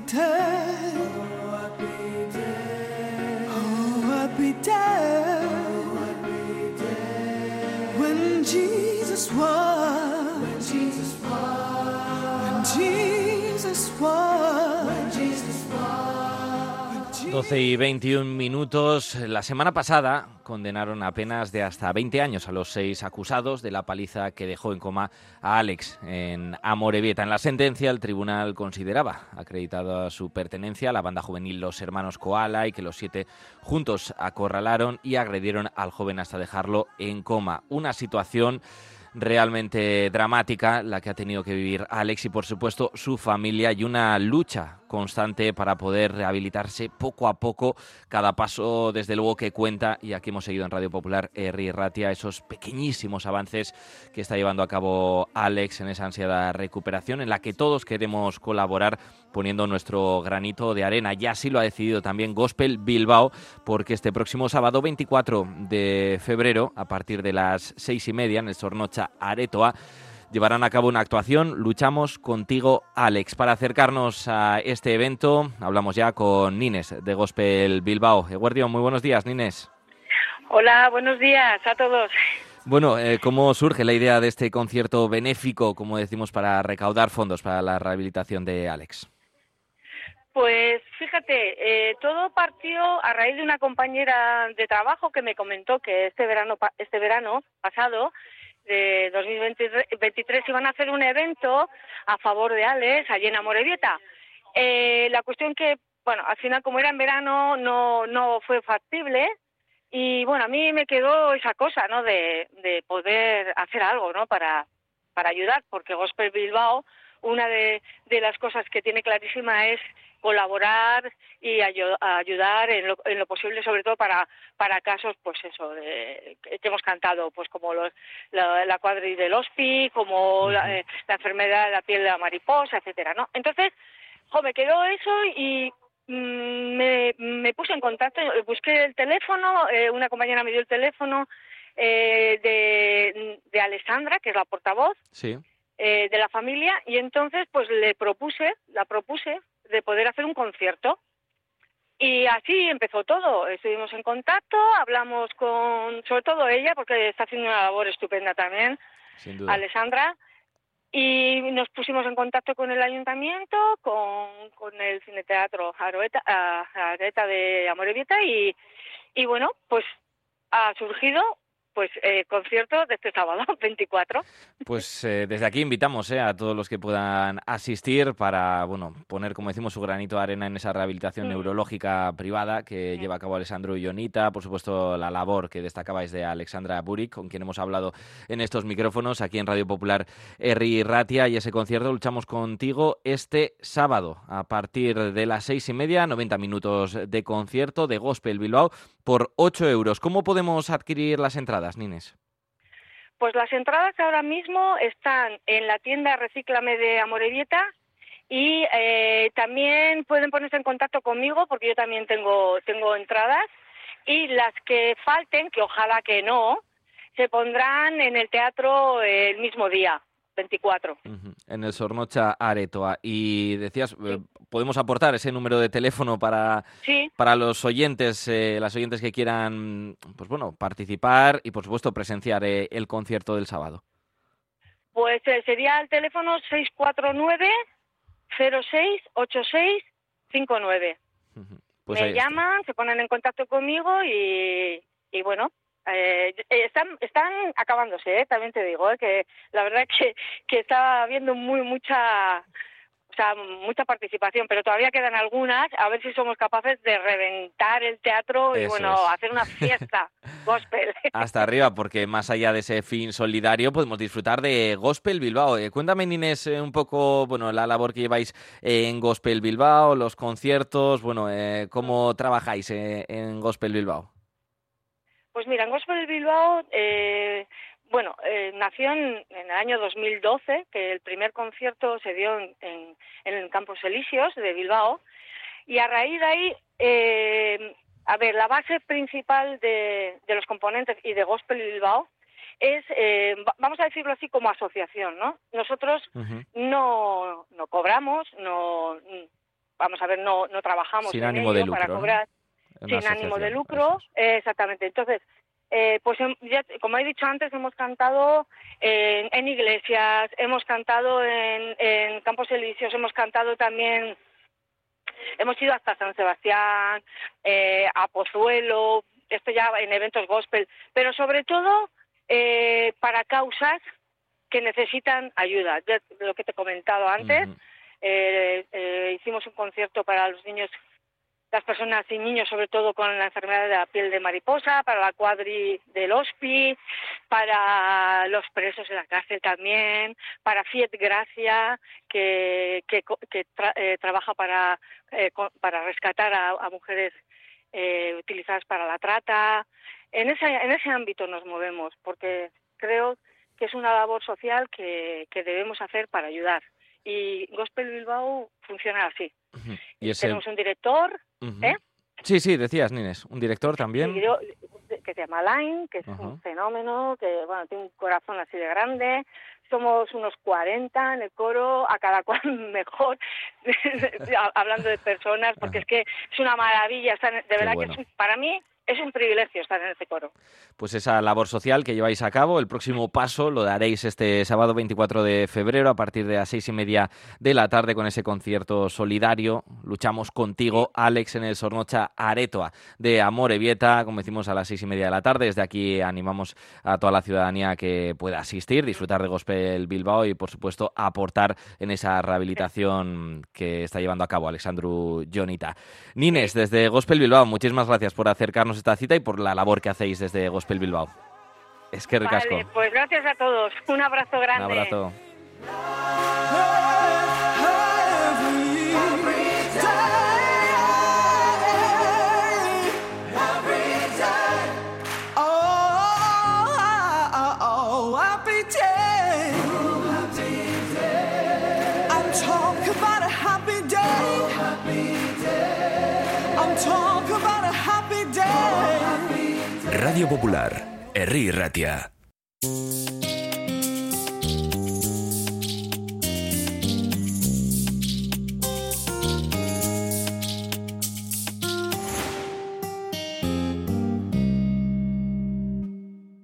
dead. Oh, I'd. Oh, I'd be dead. Oh, I'd be dead. When Jesus was. When Jesus was. When Jesus was. When Jesus was. 12 y 21 minutos. La semana pasada condenaron a penas de hasta 20 años a los seis acusados de la paliza que dejó en coma a Alex en Amorebieta. En la sentencia, el tribunal consideraba acreditada su pertenencia a la banda juvenil Los Hermanos Koala y que los siete juntos acorralaron y agredieron al joven hasta dejarlo en coma. Una situación realmente dramática la que ha tenido que vivir Alex y por supuesto su familia y una lucha constante para poder rehabilitarse poco a poco, cada paso desde luego que cuenta y aquí hemos seguido en Radio Popular Erri Ratia esos pequeñísimos avances que está llevando a cabo Alex en esa ansiada recuperación en la que todos queremos colaborar poniendo nuestro granito de arena. Ya así lo ha decidido también Gospel Bilbao porque este próximo sábado 24 de febrero a partir de las seis y media en el Sornocha Aretoa llevarán a cabo una actuación Luchamos contigo, Alex. Para acercarnos a este evento, hablamos ya con Nines de Gospel Bilbao. Eguardio, muy buenos días, Nines. Hola, buenos días a todos. Bueno, eh, ¿cómo surge la idea de este concierto benéfico, como decimos, para recaudar fondos para la rehabilitación de Alex? Pues fíjate, eh, todo partió a raíz de una compañera de trabajo que me comentó que este verano, este verano pasado de 2023 iban a hacer un evento a favor de Alex allí en Amorebieta. Eh, la cuestión que, bueno, al final como era en verano no, no fue factible y bueno, a mí me quedó esa cosa, ¿no? De, de poder hacer algo, ¿no? Para, para ayudar, porque Gospel Bilbao, una de, de las cosas que tiene clarísima es colaborar y ayudar en lo, en lo, posible, sobre todo para, para casos, pues eso, de, que hemos cantado, pues como los, la, la cuadri del hospi, como la, eh, la, enfermedad de la piel de la mariposa, etcétera, ¿no? Entonces, jo, me quedó eso y mmm, me, me, puse en contacto, busqué el teléfono, eh, una compañera me dio el teléfono eh, de, de Alessandra, que es la portavoz. Sí. Eh, de la familia y entonces pues le propuse, la propuse de poder hacer un concierto. Y así empezó todo. Estuvimos en contacto, hablamos con, sobre todo ella, porque está haciendo una labor estupenda también, Sin duda. Alessandra, y nos pusimos en contacto con el ayuntamiento, con, con el cineteatro Aroeta, Areta de Amorebieta, y, y bueno, pues ha surgido pues eh, concierto de este sábado 24. Pues eh, desde aquí invitamos eh, a todos los que puedan asistir para bueno poner como decimos su granito de arena en esa rehabilitación Mm. neurológica privada que lleva a cabo Alessandro Ionita, por supuesto la labor que destacabais de Alexandra Buric, con quien hemos hablado en estos micrófonos aquí en Radio Popular Erri Ratia y ese concierto luchamos contigo este sábado a partir de las seis y media, 90 minutos de concierto de Gospel Bilbao por 8 euros. ¿Cómo podemos adquirir las entradas, Nines? Pues las entradas ahora mismo están en la tienda Recíclame de Amorebieta y eh, también pueden ponerse en contacto conmigo porque yo también tengo, tengo entradas y las que falten, que ojalá que no, se pondrán en el teatro el mismo día, 24. Uh -huh. En el Sornocha Aretoa. Y decías, sí. Eh, podemos aportar ese número de teléfono para, sí. para los oyentes, eh, las oyentes que quieran, pues bueno, participar y por supuesto presenciar eh, el concierto del sábado. Pues eh, sería el teléfono 649 068659. Uh -huh. pues Me llaman, se ponen en contacto conmigo y, y bueno, eh, están, están acabándose, ¿eh? también te digo, ¿eh? que la verdad que, que está habiendo muy mucha o sea, mucha participación, pero todavía quedan algunas, a ver si somos capaces de reventar el teatro y Eso bueno, es. hacer una fiesta gospel. Hasta arriba, porque más allá de ese fin solidario podemos disfrutar de Gospel Bilbao. Eh, cuéntame, Inés, eh, un poco, bueno, la labor que lleváis en Gospel Bilbao, los conciertos, bueno, eh, cómo trabajáis eh, en Gospel Bilbao. Pues mira, en Gospel Bilbao, eh, bueno, eh, nació en, en, el año 2012, que el primer concierto se dio en, en, en Campos Elíseos de Bilbao, y a raíz de ahí, eh, a ver, la base principal de, de, los componentes y de Gospel Bilbao es, eh, vamos a decirlo así, como asociación, ¿no? Nosotros uh -huh. no, no cobramos, no vamos a ver, no, no trabajamos sin en ánimo de ello para lucro, ¿no? cobrar sin ánimo de lucro, exactamente. Entonces, eh, pues em- ya, como he dicho antes, hemos cantado en, en iglesias, hemos cantado en, en campos elíseos, hemos cantado también, hemos ido hasta San Sebastián, eh, a Pozuelo, esto ya en eventos gospel, pero sobre todo eh, para causas que necesitan ayuda. Ya lo que te he comentado antes, Ujú. eh, eh, hicimos un concierto para los niños, las personas y niños, sobre todo con la enfermedad de la piel de mariposa, para la cuadri del HOSPI, para los presos en la cárcel también, para Fiat Gracia, que, que, que tra- eh, trabaja para, eh, para rescatar a, a mujeres eh, utilizadas para la trata. En ese, en ese ámbito nos movemos, porque creo que es una labor social que, que debemos hacer para ayudar. Y Gospel Bilbao funciona así. Ujú. Y ese, Tenemos un director ¿eh? Sí, sí, decías, Nines, un director también. yo- que se llama Line, que es un fenómeno, que bueno tiene un corazón así de grande. Somos unos 40 en el coro, a cada cual mejor, hablando de personas, porque es que es una maravilla. En- de verdad bueno. que es un- para mí es un privilegio estar en este coro. pues esa labor social que lleváis a cabo. El próximo paso lo daréis este sábado 24 de febrero a partir de las seis y media de la tarde con ese concierto solidario. Luchamos contigo, Alex, en el Sornocha Aretoa de Amore Vieta, como decimos a las seis y media de la tarde. Desde aquí animamos a toda la ciudadanía que pueda asistir, disfrutar de Gospel Bilbao y, por supuesto, aportar en esa rehabilitación que está llevando a cabo Alexandru Jonita. Nines, desde Gospel Bilbao, muchísimas gracias por acercarnos esta cita y por la labor que hacéis desde Gospel Bilbao. Es que ricasco. Vale, pues gracias a todos. Un abrazo Un grande. abrazo. Popular, Herri Ratia.